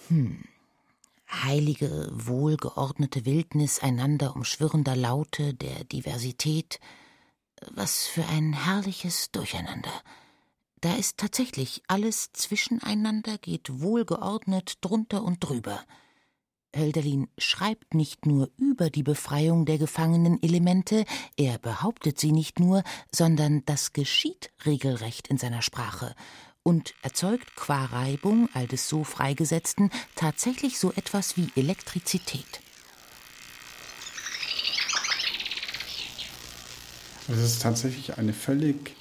Hm. Heilige, wohlgeordnete Wildnis einander umschwirrender Laute der Diversität. Was für ein herrliches Durcheinander. Da ist tatsächlich alles zwischeneinander, geht wohlgeordnet drunter und drüber. Hölderlin schreibt nicht nur über die Befreiung der gefangenen Elemente, er behauptet sie nicht nur, sondern das geschieht regelrecht in seiner Sprache und erzeugt qua Reibung all des so Freigesetzten tatsächlich so etwas wie Elektrizität. Es ist tatsächlich eine völlig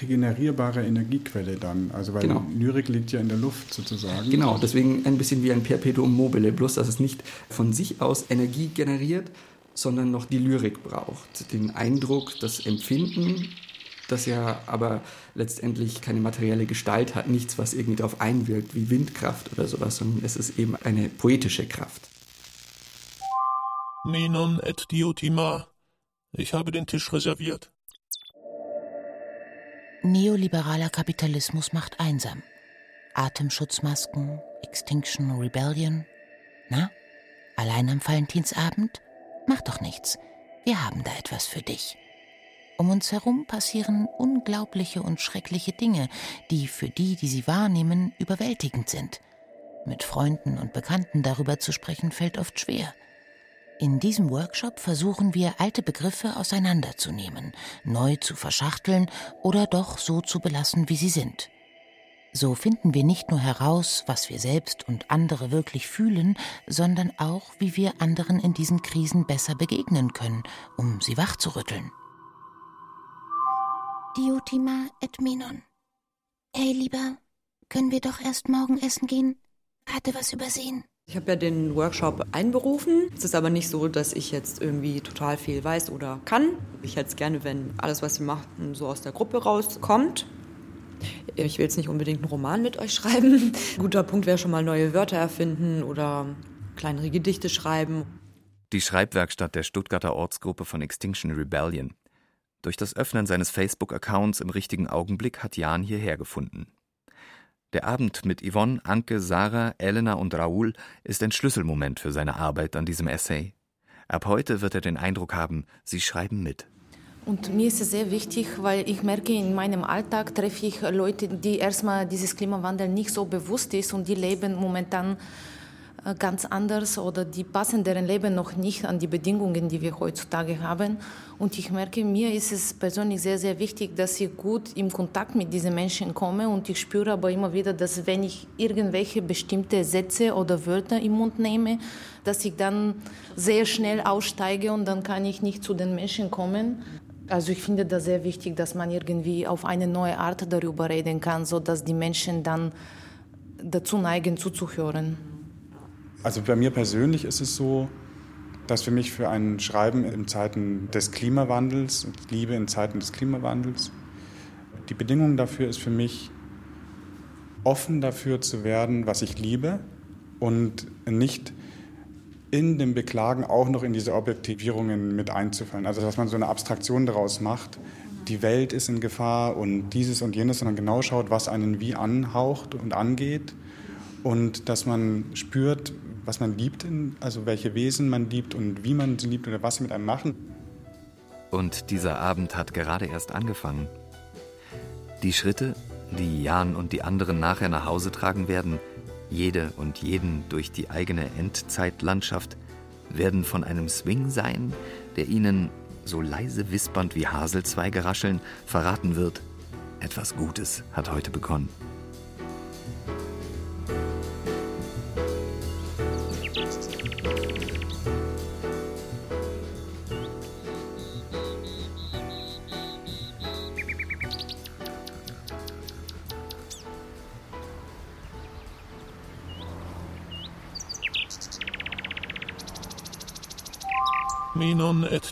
regenerierbare Energiequelle dann. Also weil genau. Lyrik liegt ja in der Luft sozusagen. Genau, deswegen ein bisschen wie ein Perpetuum mobile, bloß dass es nicht von sich aus Energie generiert, sondern noch die Lyrik braucht. Den Eindruck, das Empfinden, das ja aber letztendlich keine materielle Gestalt hat, nichts, was irgendwie darauf einwirkt, wie Windkraft oder sowas, sondern es ist eben eine poetische Kraft. Menon et Diotima. Ich habe den Tisch reserviert. Neoliberaler Kapitalismus macht einsam. Atemschutzmasken, Extinction Rebellion. Na, allein am Valentinsabend? Mach doch nichts. Wir haben da etwas für dich. Um uns herum passieren unglaubliche und schreckliche Dinge, die für die, die sie wahrnehmen, überwältigend sind. Mit Freunden und Bekannten darüber zu sprechen, fällt oft schwer. In diesem Workshop versuchen wir, alte Begriffe auseinanderzunehmen, neu zu verschachteln oder doch so zu belassen, wie sie sind. So finden wir nicht nur heraus, was wir selbst und andere wirklich fühlen, sondern auch, wie wir anderen in diesen Krisen besser begegnen können, um sie wachzurütteln. Diotima et Menon. Hey, lieber, können wir doch erst morgen essen gehen? Hatte was übersehen. Ich habe ja den Workshop einberufen. Es ist aber nicht so, dass ich jetzt irgendwie total viel weiß oder kann. Ich hätte es gerne, wenn alles, was Sie machen, so aus der Gruppe rauskommt. Ich will jetzt nicht unbedingt einen Roman mit euch schreiben. Ein guter Punkt wäre schon mal neue Wörter erfinden oder kleinere Gedichte schreiben. Die Schreibwerkstatt der Stuttgarter Ortsgruppe von Extinction Rebellion. Durch das Öffnen seines Facebook-Accounts im richtigen Augenblick hat Jan hierher gefunden. Der Abend mit Yvonne, Anke, Sarah, Elena und Raoul ist ein Schlüsselmoment für seine Arbeit an diesem Essay. Ab heute wird er den Eindruck haben, sie schreiben mit. Und mir ist es sehr wichtig, weil ich merke, in meinem Alltag treffe ich Leute, die erstmal dieses Klimawandel nicht so bewusst ist und die leben momentan ganz anders oder die passen deren Leben noch nicht an die Bedingungen, die wir heutzutage haben. Und ich merke, mir ist es persönlich sehr, sehr wichtig, dass ich gut in Kontakt mit diesen Menschen komme. Und ich spüre aber immer wieder, dass wenn ich irgendwelche bestimmte Sätze oder Wörter im Mund nehme, dass ich dann sehr schnell aussteige und dann kann ich nicht zu den Menschen kommen. Also ich finde das sehr wichtig, dass man irgendwie auf eine neue Art darüber reden kann, sodass die Menschen dann dazu neigen, zuzuhören. Also bei mir persönlich ist es so, dass für mich für ein Schreiben in Zeiten des Klimawandels, Liebe in Zeiten des Klimawandels, die Bedingung dafür ist für mich, offen dafür zu werden, was ich liebe und nicht in dem Beklagen auch noch in diese Objektivierungen mit einzufallen. Also dass man so eine Abstraktion daraus macht, die Welt ist in Gefahr und dieses und jenes, sondern genau schaut, was einen wie anhaucht und angeht und dass man spürt, was man liebt, also welche Wesen man liebt und wie man sie liebt oder was sie mit einem machen. Und dieser Abend hat gerade erst angefangen. Die Schritte, die Jan und die anderen nachher nach Hause tragen werden, jede und jeden durch die eigene Endzeitlandschaft, werden von einem Swing sein, der ihnen, so leise wispernd wie Haselzweige rascheln, verraten wird, etwas Gutes hat heute begonnen.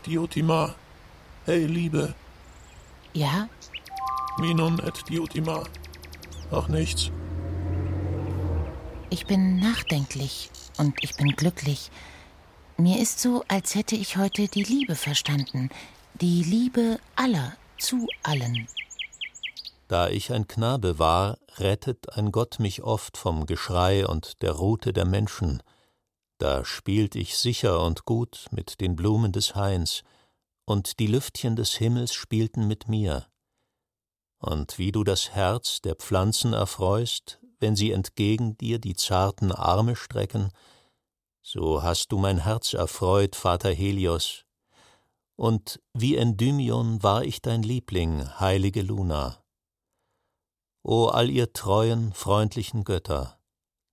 Diotima. Hey, Liebe. Ja? Minon et Diotima. Ach, nichts. Ich bin nachdenklich und ich bin glücklich. Mir ist so, als hätte ich heute die Liebe verstanden. Die Liebe aller zu allen. Da ich ein Knabe war, rettet ein Gott mich oft vom Geschrei und der Rute der Menschen – da spielt ich sicher und gut mit den Blumen des Hains, und die Lüftchen des Himmels spielten mit mir. Und wie du das Herz der Pflanzen erfreust, wenn sie entgegen dir die zarten Arme strecken, so hast du mein Herz erfreut, Vater Helios. Und wie Endymion war ich dein Liebling, heilige Luna. O all ihr treuen, freundlichen Götter,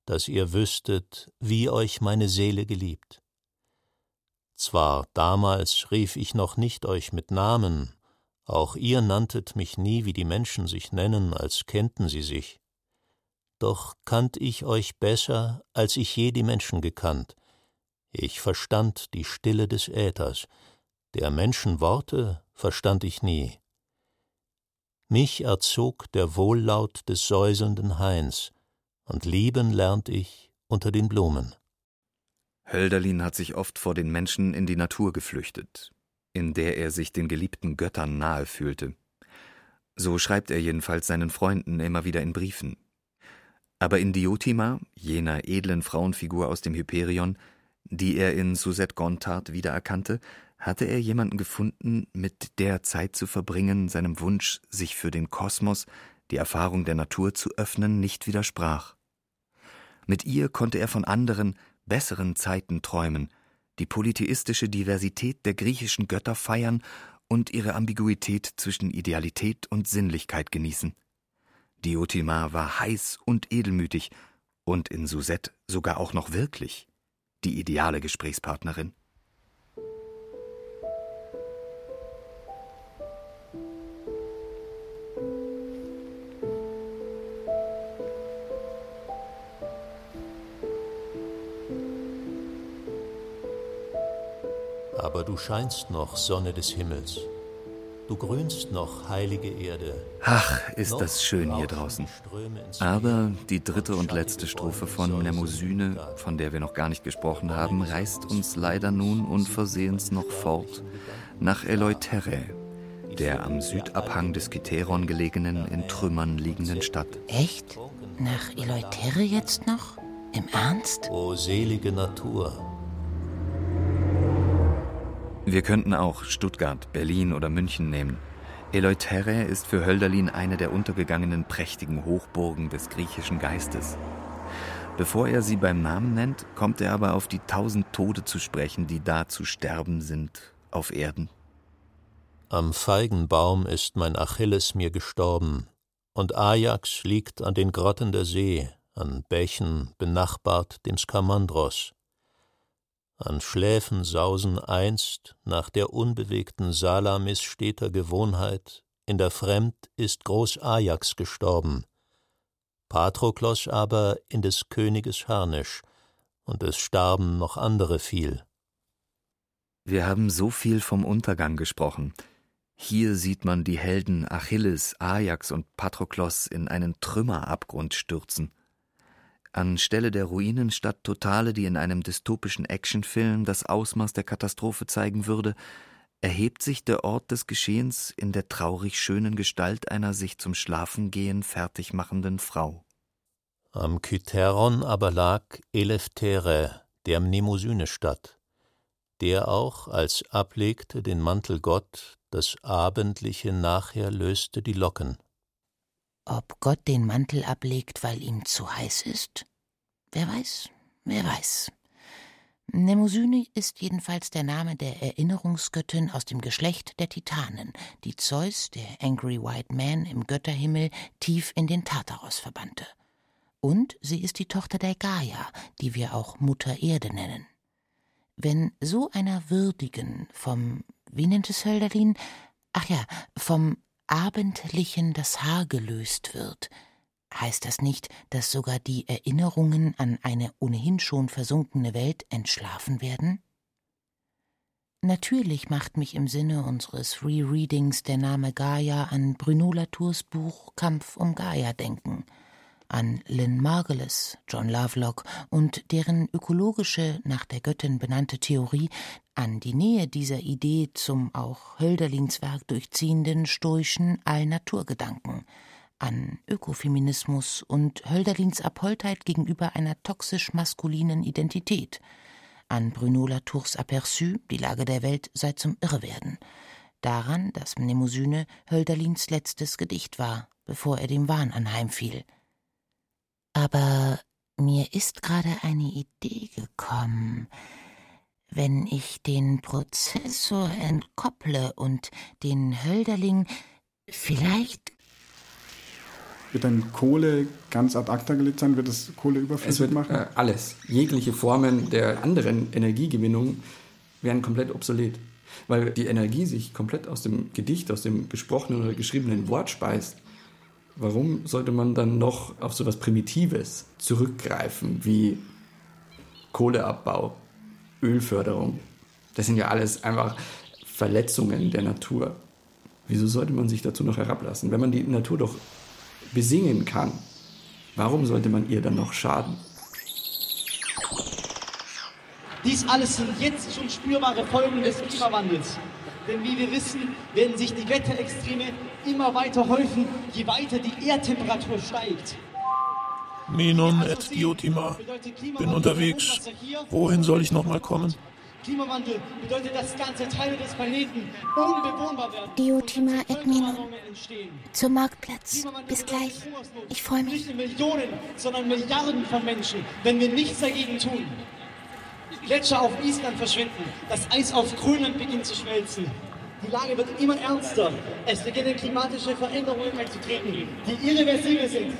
dass ihr wüsstet, wie euch meine Seele geliebt. Zwar damals rief ich noch nicht euch mit Namen, auch ihr nanntet mich nie, wie die Menschen sich nennen, als kennten sie sich. Doch kannt ich euch besser, als ich je die Menschen gekannt. Ich verstand die Stille des Äthers, der Menschen Worte verstand ich nie. Mich erzog der Wohllaut des säuselnden Hains, und lieben lernt ich unter den Blumen. Hölderlin hat sich oft vor den Menschen in die Natur geflüchtet, in der er sich den geliebten Göttern nahe fühlte. So schreibt er jedenfalls seinen Freunden immer wieder in Briefen. Aber in Diotima, jener edlen Frauenfigur aus dem Hyperion, die er in Suzette Gontard wiedererkannte, hatte er jemanden gefunden, mit der Zeit zu verbringen, seinem Wunsch, sich für den Kosmos, die Erfahrung der Natur zu öffnen, nicht widersprach. Mit ihr konnte er von anderen, besseren Zeiten träumen, die polytheistische Diversität der griechischen Götter feiern und ihre Ambiguität zwischen Idealität und Sinnlichkeit genießen. Diotima war heiß und edelmütig und in Suzette sogar auch noch wirklich die ideale Gesprächspartnerin. Aber du scheinst noch, Sonne des Himmels. Du grünst noch, heilige Erde. Ach, ist das schön hier draußen. Aber die dritte und letzte Strophe von Mnemosyne, von der wir noch gar nicht gesprochen haben, reißt uns leider nun unversehens noch fort nach Eleutere, der am Südabhang des Kiteron gelegenen, in Trümmern liegenden Stadt. Echt? Nach Eleutere jetzt noch? Im Ernst? O selige Natur, wir könnten auch Stuttgart, Berlin oder München nehmen. Eleutere ist für Hölderlin eine der untergegangenen prächtigen Hochburgen des griechischen Geistes. Bevor er sie beim Namen nennt, kommt er aber auf die tausend Tode zu sprechen, die da zu sterben sind auf Erden. Am Feigenbaum ist mein Achilles mir gestorben, und Ajax liegt an den Grotten der See, an Bächen benachbart dem Skamandros an Schläfen sausen einst nach der unbewegten Salamis steter Gewohnheit, in der Fremd ist groß Ajax gestorben, Patroklos aber in des Königes Harnisch, und es starben noch andere viel. Wir haben so viel vom Untergang gesprochen. Hier sieht man die Helden Achilles, Ajax und Patroklos in einen Trümmerabgrund stürzen. Anstelle der Ruinenstadt Totale, die in einem dystopischen Actionfilm das Ausmaß der Katastrophe zeigen würde, erhebt sich der Ort des Geschehens in der traurig schönen Gestalt einer sich zum Schlafengehen fertig machenden Frau. Am Kytheron aber lag Eleftere, der Mnemosyne-Stadt, der auch, als ablegte den Mantel Gott, das Abendliche nachher löste die Locken. Ob Gott den Mantel ablegt, weil ihm zu heiß ist? Wer weiß, wer weiß. Mnemosyne ist jedenfalls der Name der Erinnerungsgöttin aus dem Geschlecht der Titanen, die Zeus, der Angry White Man im Götterhimmel, tief in den Tartaros verbannte. Und sie ist die Tochter der Gaia, die wir auch Mutter Erde nennen. Wenn so einer würdigen, vom, wie nennt es Hölderlin? Ach ja, vom Abendlichen das Haar gelöst wird, heißt das nicht, dass sogar die Erinnerungen an eine ohnehin schon versunkene Welt entschlafen werden? Natürlich macht mich im Sinne unseres Rereadings der Name Gaia an Bruno Latours Buch Kampf um Gaia denken, an Lynn Margulis, John Lovelock und deren ökologische, nach der Göttin benannte Theorie, an die Nähe dieser Idee zum auch Hölderlins Werk durchziehenden stoischen Allnaturgedanken, an Ökofeminismus und Hölderlins Abholtheit gegenüber einer toxisch maskulinen Identität, an Bruno Latours Aperçu, die Lage der Welt sei zum Irrewerden, daran, dass Mnemosyne Hölderlins letztes Gedicht war, bevor er dem Wahn anheimfiel. Aber mir ist gerade eine Idee gekommen. Wenn ich den Prozessor entkopple und den Hölderling vielleicht wird dann Kohle ganz ad acta gelegt sein? Wird es Kohle überflüssig es wird, machen? Äh, alles. Jegliche Formen der anderen Energiegewinnung werden komplett obsolet. Weil die Energie sich komplett aus dem Gedicht, aus dem gesprochenen oder geschriebenen Wort speist. Warum sollte man dann noch auf so etwas Primitives zurückgreifen wie Kohleabbau, Ölförderung? Das sind ja alles einfach Verletzungen der Natur. Wieso sollte man sich dazu noch herablassen, wenn man die Natur doch besingen kann? Warum sollte man ihr dann noch schaden? Dies alles sind jetzt schon spürbare Folgen des Klimawandels. Denn wie wir wissen, werden sich die Wetterextreme immer weiter häufen, je weiter die Erdtemperatur steigt. Minon et Diotima. Bin unterwegs. Wohin soll ich nochmal kommen? Klimawandel bedeutet, dass ganze Teile des Planeten unbewohnbar werden. Diotima et Minon. Zum Marktplatz. Bis gleich. Ich freue mich. Nicht Millionen, sondern Milliarden von Menschen, wenn wir nichts dagegen tun. Gletscher auf Island verschwinden, das Eis auf Grönland beginnt zu schmelzen. Die Lage wird immer ernster. Es beginnen klimatische Veränderungen einzutreten, die irreversibel sind.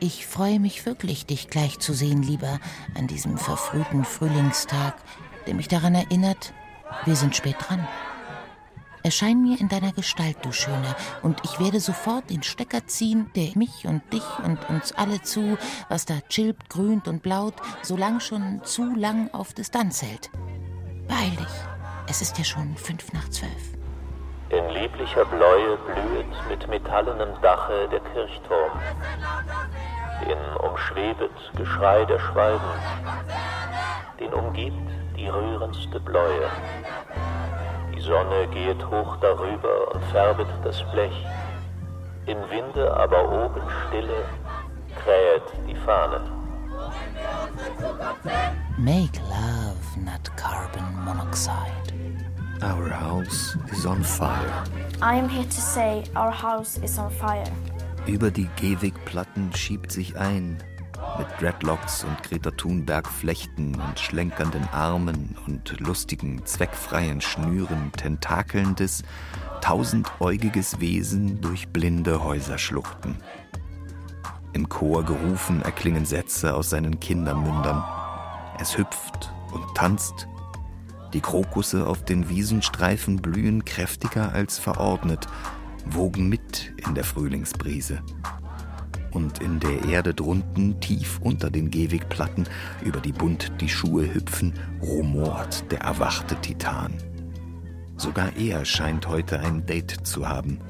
Ich freue mich wirklich, dich gleich zu sehen, lieber, an diesem verfrühten Frühlingstag, der mich daran erinnert, wir sind spät dran. Erschein mir in deiner Gestalt, du Schöne, und ich werde sofort den Stecker ziehen, der mich und dich und uns alle zu, was da chillt, grünt und blaut, so lang schon zu lang auf Distanz hält. Beeil dich, es ist ja schon fünf nach zwölf. In lieblicher Bläue blühet mit metallenem Dache der Kirchturm. Den umschwebet Geschrei der Schwalben. Den umgibt die rührendste Bläue. Die Sonne gehet hoch darüber und färbet das Blech. Im Winde aber oben stille krähet die Fahne. Make love, not carbon monoxide. Our house is on fire. I am here to say our house is on fire. Über die Gehwegplatten schiebt sich ein, mit Dreadlocks und Greta Thunberg Flechten und schlenkernden Armen und lustigen, zweckfreien Schnüren tentakelndes, tausendäugiges Wesen durch blinde Häuserschluchten. Im Chor gerufen erklingen Sätze aus seinen Kindermündern. Es hüpft und tanzt. Die Krokusse auf den Wiesenstreifen blühen kräftiger als verordnet, wogen mit in der Frühlingsbrise und in der Erde drunten, tief unter den Gehwegplatten, über die bunt die Schuhe hüpfen, rumort der erwachte Titan. Sogar er scheint heute ein Date zu haben.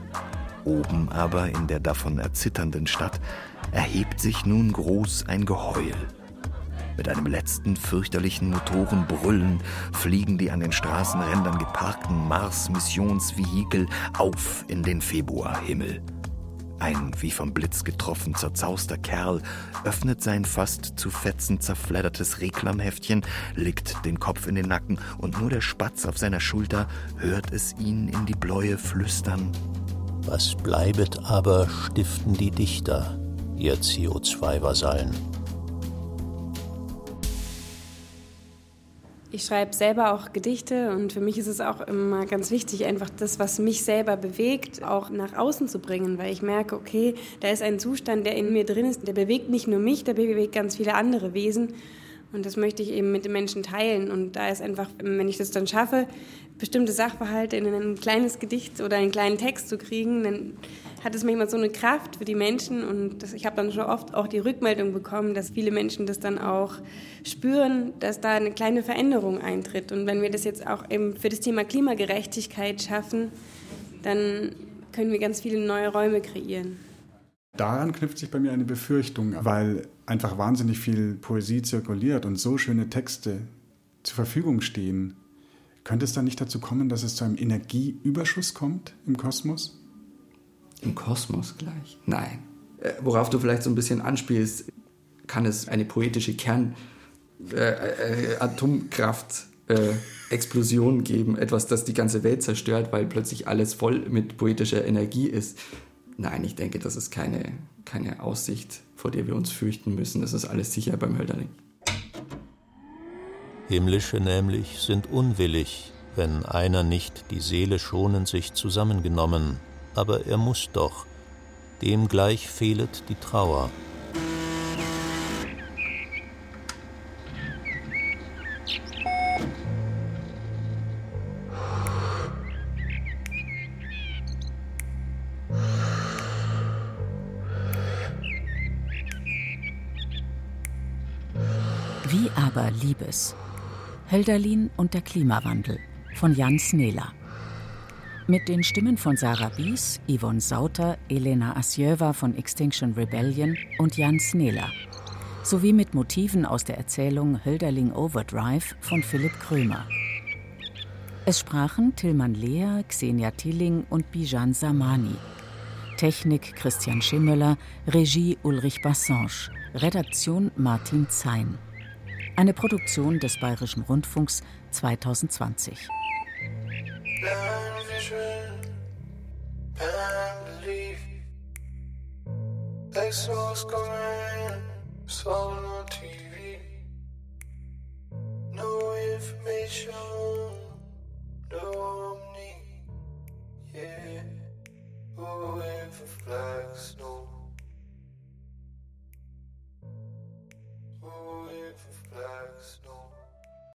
Oben aber in der davon erzitternden Stadt erhebt sich nun groß ein Geheul. Mit einem letzten fürchterlichen Motorenbrüllen fliegen die an den Straßenrändern geparkten Mars-Missionsvehikel auf in den Februarhimmel. Ein wie vom Blitz getroffen zerzauster Kerl öffnet sein fast zu Fetzen zerfleddertes Reklamheftchen, legt den Kopf in den Nacken und nur der Spatz auf seiner Schulter hört es ihn in die Bläue flüstern. Was bleibet aber, stiften die Dichter, ihr CO2-Vasallen. Ich schreibe selber auch Gedichte und für mich ist es auch immer ganz wichtig, einfach das, was mich selber bewegt, auch nach außen zu bringen, weil ich merke, okay, da ist ein Zustand, der in mir drin ist, der bewegt nicht nur mich, der bewegt ganz viele andere Wesen und das möchte ich eben mit den Menschen teilen und da ist einfach, wenn ich das dann schaffe, bestimmte Sachverhalte in ein kleines Gedicht oder einen kleinen Text zu kriegen, dann hat es manchmal so eine Kraft für die Menschen und das, ich habe dann schon oft auch die Rückmeldung bekommen, dass viele Menschen das dann auch spüren, dass da eine kleine Veränderung eintritt. Und wenn wir das jetzt auch eben für das Thema Klimagerechtigkeit schaffen, dann können wir ganz viele neue Räume kreieren. Daran knüpft sich bei mir eine Befürchtung, weil einfach wahnsinnig viel Poesie zirkuliert und so schöne Texte zur Verfügung stehen. Könnte es dann nicht dazu kommen, dass es zu einem Energieüberschuss kommt im Kosmos? Im Kosmos gleich? Nein. Äh, worauf du vielleicht so ein bisschen anspielst, kann es eine poetische Kern äh, äh, Atomkraft äh, Explosion geben, etwas, das die ganze Welt zerstört, weil plötzlich alles voll mit poetischer Energie ist. Nein, ich denke, das ist keine, keine Aussicht, vor der wir uns fürchten müssen. Das ist alles sicher beim Hölderling. Himmlische nämlich sind unwillig, wenn einer nicht die Seele schonend sich zusammengenommen, aber er muss doch, dem gleich fehlet die Trauer. Wie aber Liebes? Hölderlin und der Klimawandel von Jan Snela. Mit den Stimmen von Sarah Bies, Yvonne Sauter, Elena Asjöva von Extinction Rebellion und Jan Snela. Sowie mit Motiven aus der Erzählung Hölderling Overdrive von Philipp Krömer. Es sprachen Tilman Lea, Xenia Tilling und Bijan Samani. Technik Christian Schimmöller, Regie Ulrich Bassange, Redaktion Martin Zein. Eine Produktion des Bayerischen Rundfunks 2020. Vision belief. Coming, TV. No information, no omni. Yeah, for for black snow.